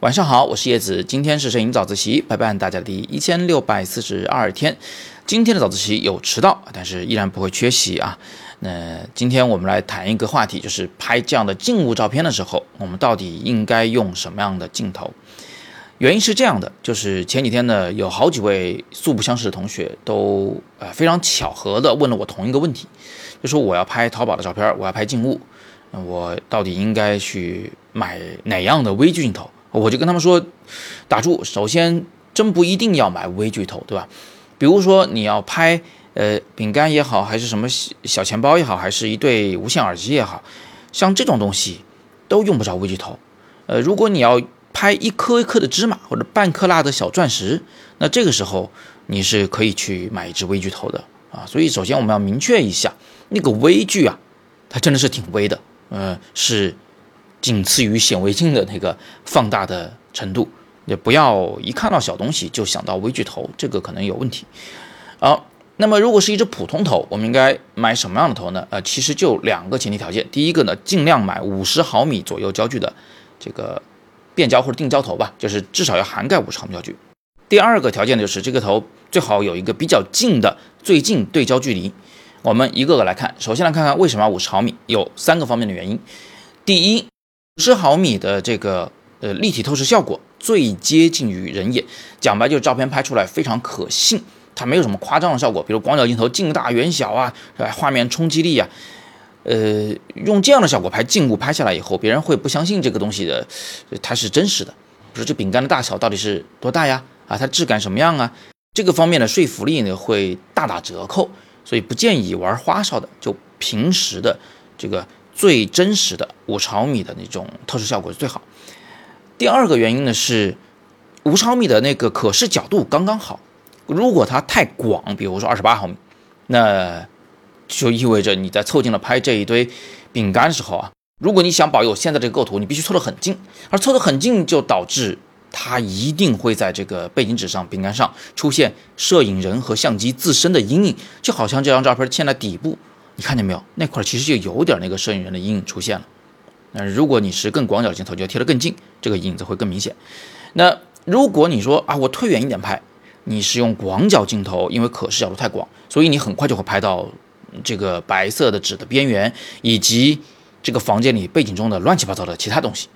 晚上好，我是叶子，今天是摄影早自习陪伴大家的第一千六百四十二天。今天的早自习有迟到，但是依然不会缺席啊。那今天我们来谈一个话题，就是拍这样的静物照片的时候，我们到底应该用什么样的镜头？原因是这样的，就是前几天呢，有好几位素不相识的同学都呃非常巧合的问了我同一个问题，就说我要拍淘宝的照片，我要拍静物，我到底应该去买哪样的微距镜头？我就跟他们说，打住，首先真不一定要买微距头，对吧？比如说你要拍呃饼干也好，还是什么小钱包也好，还是一对无线耳机也好，像这种东西都用不着微距头。呃，如果你要拍一颗一颗的芝麻或者半克拉的小钻石，那这个时候你是可以去买一支微距头的啊。所以首先我们要明确一下，那个微距啊，它真的是挺微的，呃是。仅次于显微镜的那个放大的程度，也不要一看到小东西就想到微距头，这个可能有问题。好，那么如果是一只普通头，我们应该买什么样的头呢？呃，其实就两个前提条件，第一个呢，尽量买五十毫米左右焦距的这个变焦或者定焦头吧，就是至少要涵盖五十毫米焦距。第二个条件就是这个头最好有一个比较近的最近对焦距离。我们一个个来看，首先来看看为什么五十毫米，有三个方面的原因。第一，五十毫米的这个呃立体透视效果最接近于人眼，讲白就是照片拍出来非常可信，它没有什么夸张的效果，比如广角镜头近大远小啊，是吧？画面冲击力啊，呃，用这样的效果拍静物拍下来以后，别人会不相信这个东西的它是真实的。比如这饼干的大小到底是多大呀？啊，它质感什么样啊？这个方面的说服力呢会大打折扣，所以不建议玩花哨的，就平时的这个。最真实的五十毫米的那种透视效果是最好。第二个原因呢是，五十毫米的那个可视角度刚刚好。如果它太广，比如说二十八毫米，那就意味着你在凑近了拍这一堆饼干的时候啊，如果你想保有现在这个构图，你必须凑得很近，而凑得很近就导致它一定会在这个背景纸上、饼干上出现摄影人和相机自身的阴影，就好像这张照片嵌在底部。你看见没有？那块其实就有点那个摄影人的阴影出现了。那如果你是更广角镜头，就要贴得更近，这个影子会更明显。那如果你说啊，我退远一点拍，你是用广角镜头，因为可视角度太广，所以你很快就会拍到这个白色的纸的边缘，以及这个房间里背景中的乱七八糟的其他东西。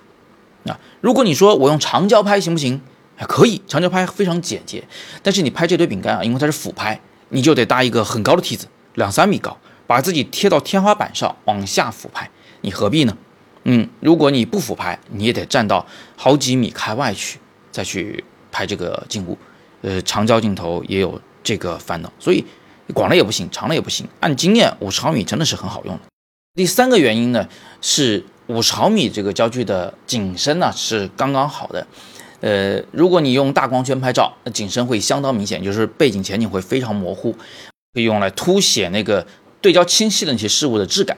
啊，如果你说我用长焦拍行不行？还可以，长焦拍非常简洁。但是你拍这堆饼干啊，因为它是俯拍，你就得搭一个很高的梯子，两三米高。把自己贴到天花板上往下俯拍，你何必呢？嗯，如果你不俯拍，你也得站到好几米开外去再去拍这个静物。呃，长焦镜头也有这个烦恼，所以广了也不行，长了也不行。按经验，五十毫米真的是很好用的。第三个原因呢，是五十毫米这个焦距的景深呢是刚刚好的。呃，如果你用大光圈拍照，那景深会相当明显，就是背景前景会非常模糊，可以用来凸显那个。对焦清晰的那些事物的质感，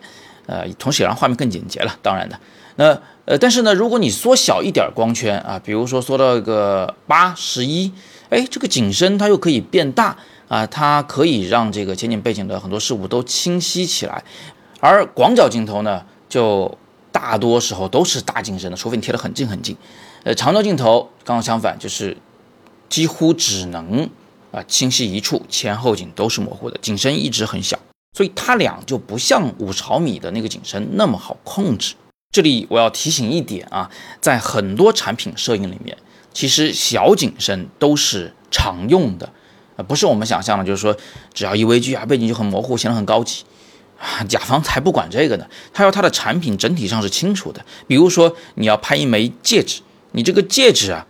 呃，同时也让画面更简洁了。当然的，那呃，但是呢，如果你缩小一点光圈啊，比如说缩到个八十一，哎，这个景深它又可以变大啊，它可以让这个前景背景的很多事物都清晰起来。而广角镜头呢，就大多时候都是大景深的，除非你贴得很近很近。呃，长焦镜头刚好相反，就是几乎只能啊清晰一处，前后景都是模糊的，景深一直很小。所以它俩就不像五十毫米的那个景深那么好控制。这里我要提醒一点啊，在很多产品摄影里面，其实小景深都是常用的，呃，不是我们想象的，就是说只要一微距啊，背景就很模糊，显得很高级。甲方才不管这个呢，他要他的产品整体上是清楚的。比如说你要拍一枚戒指，你这个戒指啊，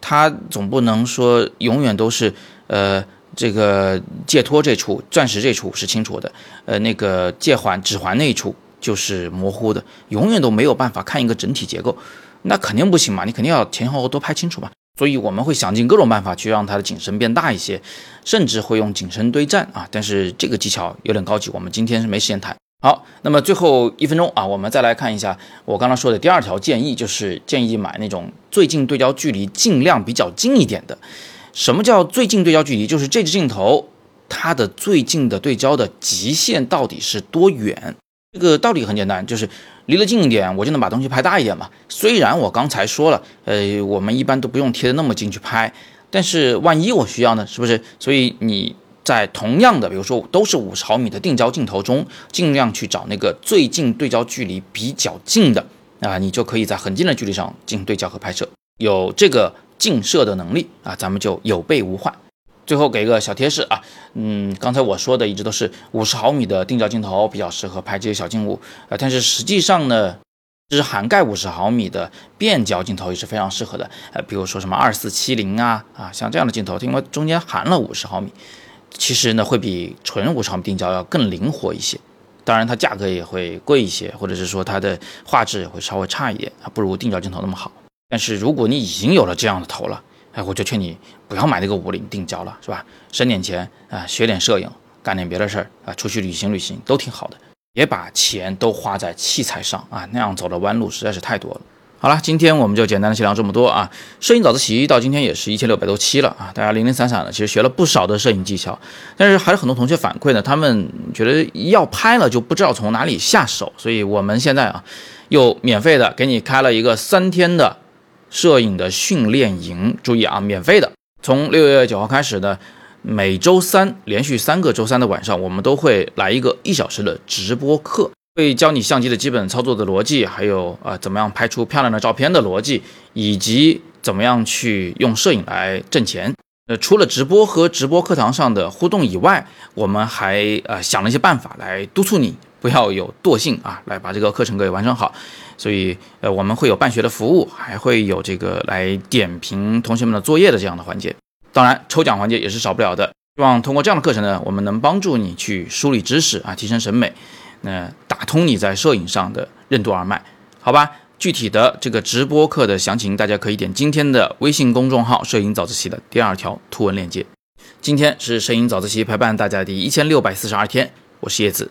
它总不能说永远都是呃。这个戒托这处钻石这处是清楚的，呃，那个戒环指环那一处就是模糊的，永远都没有办法看一个整体结构，那肯定不行嘛，你肯定要前后都拍清楚嘛。所以我们会想尽各种办法去让它的景深变大一些，甚至会用景深堆栈啊，但是这个技巧有点高级，我们今天是没时间谈。好，那么最后一分钟啊，我们再来看一下我刚刚说的第二条建议，就是建议买那种最近对焦距离尽量比较近一点的。什么叫最近对焦距离？就是这支镜头它的最近的对焦的极限到底是多远？这个道理很简单，就是离得近一点，我就能把东西拍大一点嘛。虽然我刚才说了，呃，我们一般都不用贴的那么近去拍，但是万一我需要呢，是不是？所以你在同样的，比如说都是五十毫米的定焦镜头中，尽量去找那个最近对焦距离比较近的啊，你就可以在很近的距离上进行对焦和拍摄。有这个近摄的能力啊，咱们就有备无患。最后给个小贴士啊，嗯，刚才我说的一直都是五十毫米的定焦镜头比较适合拍这些小静物啊，但是实际上呢，就是涵盖五十毫米的变焦镜头也是非常适合的，呃，比如说什么二四七零啊啊，像这样的镜头，因为中间含了五十毫米，其实呢会比纯五十毫米定焦要更灵活一些，当然它价格也会贵一些，或者是说它的画质也会稍微差一点啊，不如定焦镜头那么好。但是如果你已经有了这样的头了，哎，我就劝你不要买那个五零定焦了，是吧？省点钱啊，学点摄影，干点别的事儿啊，出去旅行旅行都挺好的。别把钱都花在器材上啊，那样走的弯路实在是太多了。好了，今天我们就简单的先聊这么多啊。摄影早自习到今天也是一千六百多期了啊，大家零零散散的，其实学了不少的摄影技巧，但是还是很多同学反馈呢，他们觉得要拍了就不知道从哪里下手，所以我们现在啊，又免费的给你开了一个三天的。摄影的训练营，注意啊，免费的。从六月九号开始呢，每周三连续三个周三的晚上，我们都会来一个一小时的直播课，会教你相机的基本操作的逻辑，还有啊怎么样拍出漂亮的照片的逻辑，以及怎么样去用摄影来挣钱。呃，除了直播和直播课堂上的互动以外，我们还呃想了一些办法来督促你不要有惰性啊，来把这个课程给完成好。所以，呃，我们会有办学的服务，还会有这个来点评同学们的作业的这样的环节。当然，抽奖环节也是少不了的。希望通过这样的课程呢，我们能帮助你去梳理知识啊，提升审美，那打通你在摄影上的任督二脉，好吧？具体的这个直播课的详情，大家可以点今天的微信公众号“摄影早自习”的第二条图文链接。今天是摄影早自习陪伴大家的第一千六百四十二天，我是叶子，